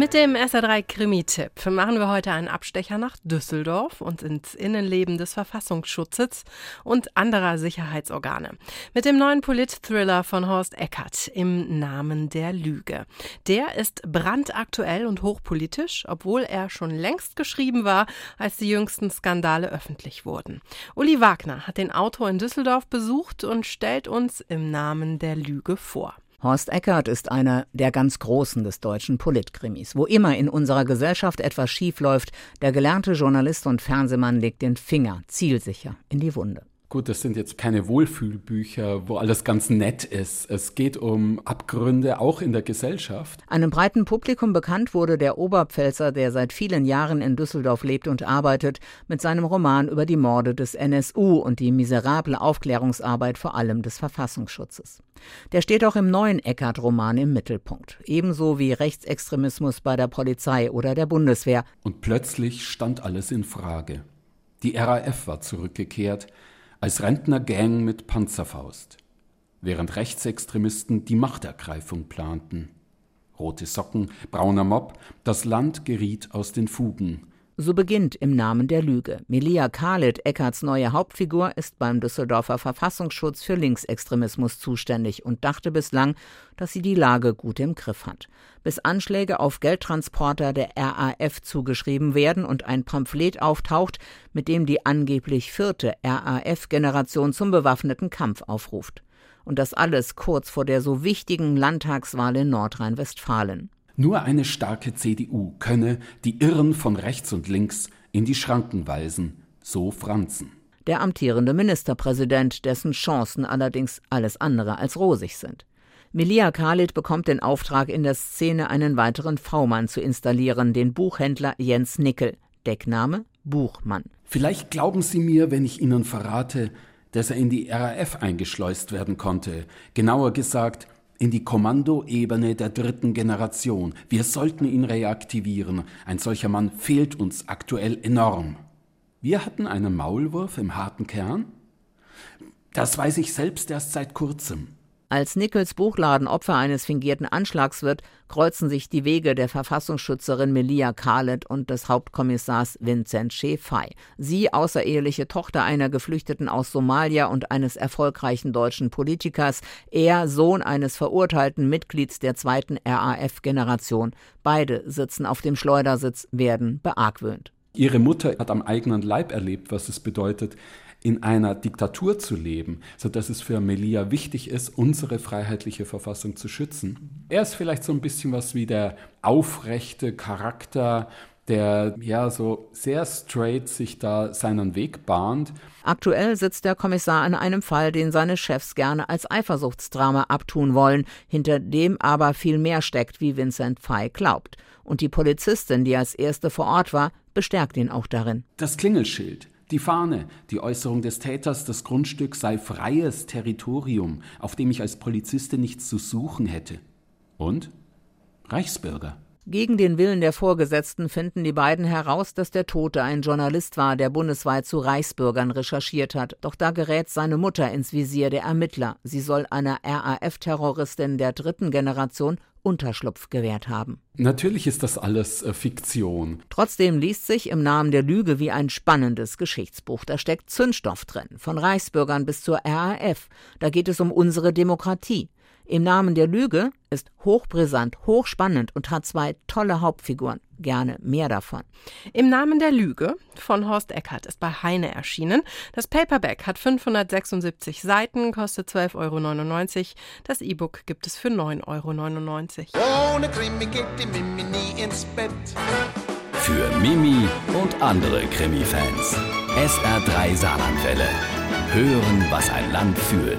Mit dem SR3 Krimi-Tipp machen wir heute einen Abstecher nach Düsseldorf und ins Innenleben des Verfassungsschutzes und anderer Sicherheitsorgane. Mit dem neuen Polit-Thriller von Horst Eckert im Namen der Lüge. Der ist brandaktuell und hochpolitisch, obwohl er schon längst geschrieben war, als die jüngsten Skandale öffentlich wurden. Uli Wagner hat den Autor in Düsseldorf besucht und stellt uns im Namen der Lüge vor. Horst Eckert ist einer der ganz Großen des deutschen Politkrimis. Wo immer in unserer Gesellschaft etwas schiefläuft, der gelernte Journalist und Fernsehmann legt den Finger zielsicher in die Wunde. Gut, das sind jetzt keine Wohlfühlbücher, wo alles ganz nett ist. Es geht um Abgründe auch in der Gesellschaft. Einem breiten Publikum bekannt wurde der Oberpfälzer, der seit vielen Jahren in Düsseldorf lebt und arbeitet, mit seinem Roman über die Morde des NSU und die miserable Aufklärungsarbeit vor allem des Verfassungsschutzes. Der steht auch im neuen Eckart-Roman im Mittelpunkt, ebenso wie Rechtsextremismus bei der Polizei oder der Bundeswehr. Und plötzlich stand alles in Frage. Die RAF war zurückgekehrt, als Rentnergang mit Panzerfaust, während Rechtsextremisten die Machtergreifung planten. Rote Socken, brauner Mob, das Land geriet aus den Fugen. So beginnt im Namen der Lüge. Melia Khalid, Eckarts neue Hauptfigur, ist beim Düsseldorfer Verfassungsschutz für Linksextremismus zuständig und dachte bislang, dass sie die Lage gut im Griff hat. Bis Anschläge auf Geldtransporter der RAF zugeschrieben werden und ein Pamphlet auftaucht, mit dem die angeblich vierte RAF-Generation zum bewaffneten Kampf aufruft. Und das alles kurz vor der so wichtigen Landtagswahl in Nordrhein-Westfalen. Nur eine starke CDU könne die Irren von rechts und links in die Schranken weisen, so Franzen. Der amtierende Ministerpräsident, dessen Chancen allerdings alles andere als rosig sind. Melia Khalid bekommt den Auftrag, in der Szene einen weiteren V-Mann zu installieren, den Buchhändler Jens Nickel. Deckname Buchmann. Vielleicht glauben Sie mir, wenn ich Ihnen verrate, dass er in die RAF eingeschleust werden konnte. Genauer gesagt, in die Kommandoebene der dritten Generation. Wir sollten ihn reaktivieren. Ein solcher Mann fehlt uns aktuell enorm. Wir hatten einen Maulwurf im harten Kern? Das weiß ich selbst erst seit kurzem. Als Nichols Buchladen Opfer eines fingierten Anschlags wird, kreuzen sich die Wege der Verfassungsschützerin Melia Khaled und des Hauptkommissars Vincent Shefai. Sie, außereheliche Tochter einer Geflüchteten aus Somalia und eines erfolgreichen deutschen Politikers, er Sohn eines verurteilten Mitglieds der zweiten RAF-Generation. Beide sitzen auf dem Schleudersitz, werden beargwöhnt. Ihre Mutter hat am eigenen Leib erlebt, was es bedeutet, in einer Diktatur zu leben, sodass es für Melia wichtig ist, unsere freiheitliche Verfassung zu schützen. Er ist vielleicht so ein bisschen was wie der aufrechte Charakter, der ja so sehr straight sich da seinen Weg bahnt. Aktuell sitzt der Kommissar an einem Fall, den seine Chefs gerne als Eifersuchtsdrama abtun wollen, hinter dem aber viel mehr steckt, wie Vincent Fay glaubt. Und die Polizistin, die als erste vor Ort war, bestärkt ihn auch darin. Das Klingelschild. Die Fahne, die Äußerung des Täters, das Grundstück sei freies Territorium, auf dem ich als Polizistin nichts zu suchen hätte. Und? Reichsbürger. Gegen den Willen der Vorgesetzten finden die beiden heraus, dass der Tote ein Journalist war, der bundesweit zu Reichsbürgern recherchiert hat. Doch da gerät seine Mutter ins Visier der Ermittler. Sie soll einer RAF-Terroristin der dritten Generation Unterschlupf gewährt haben. Natürlich ist das alles äh, Fiktion. Trotzdem liest sich im Namen der Lüge wie ein spannendes Geschichtsbuch. Da steckt Zündstoff drin, von Reichsbürgern bis zur RAF. Da geht es um unsere Demokratie. Im Namen der Lüge ist hochbrisant, hochspannend und hat zwei tolle Hauptfiguren. Gerne mehr davon. Im Namen der Lüge von Horst Eckert ist bei Heine erschienen. Das Paperback hat 576 Seiten, kostet 12,99 Euro. Das E-Book gibt es für 9,99 Euro. Ohne Krimi geht die Mimi nie ins Bett. Für Mimi und andere Krimi-Fans. SR3 Saarlandwelle. Hören, was ein Land fühlt.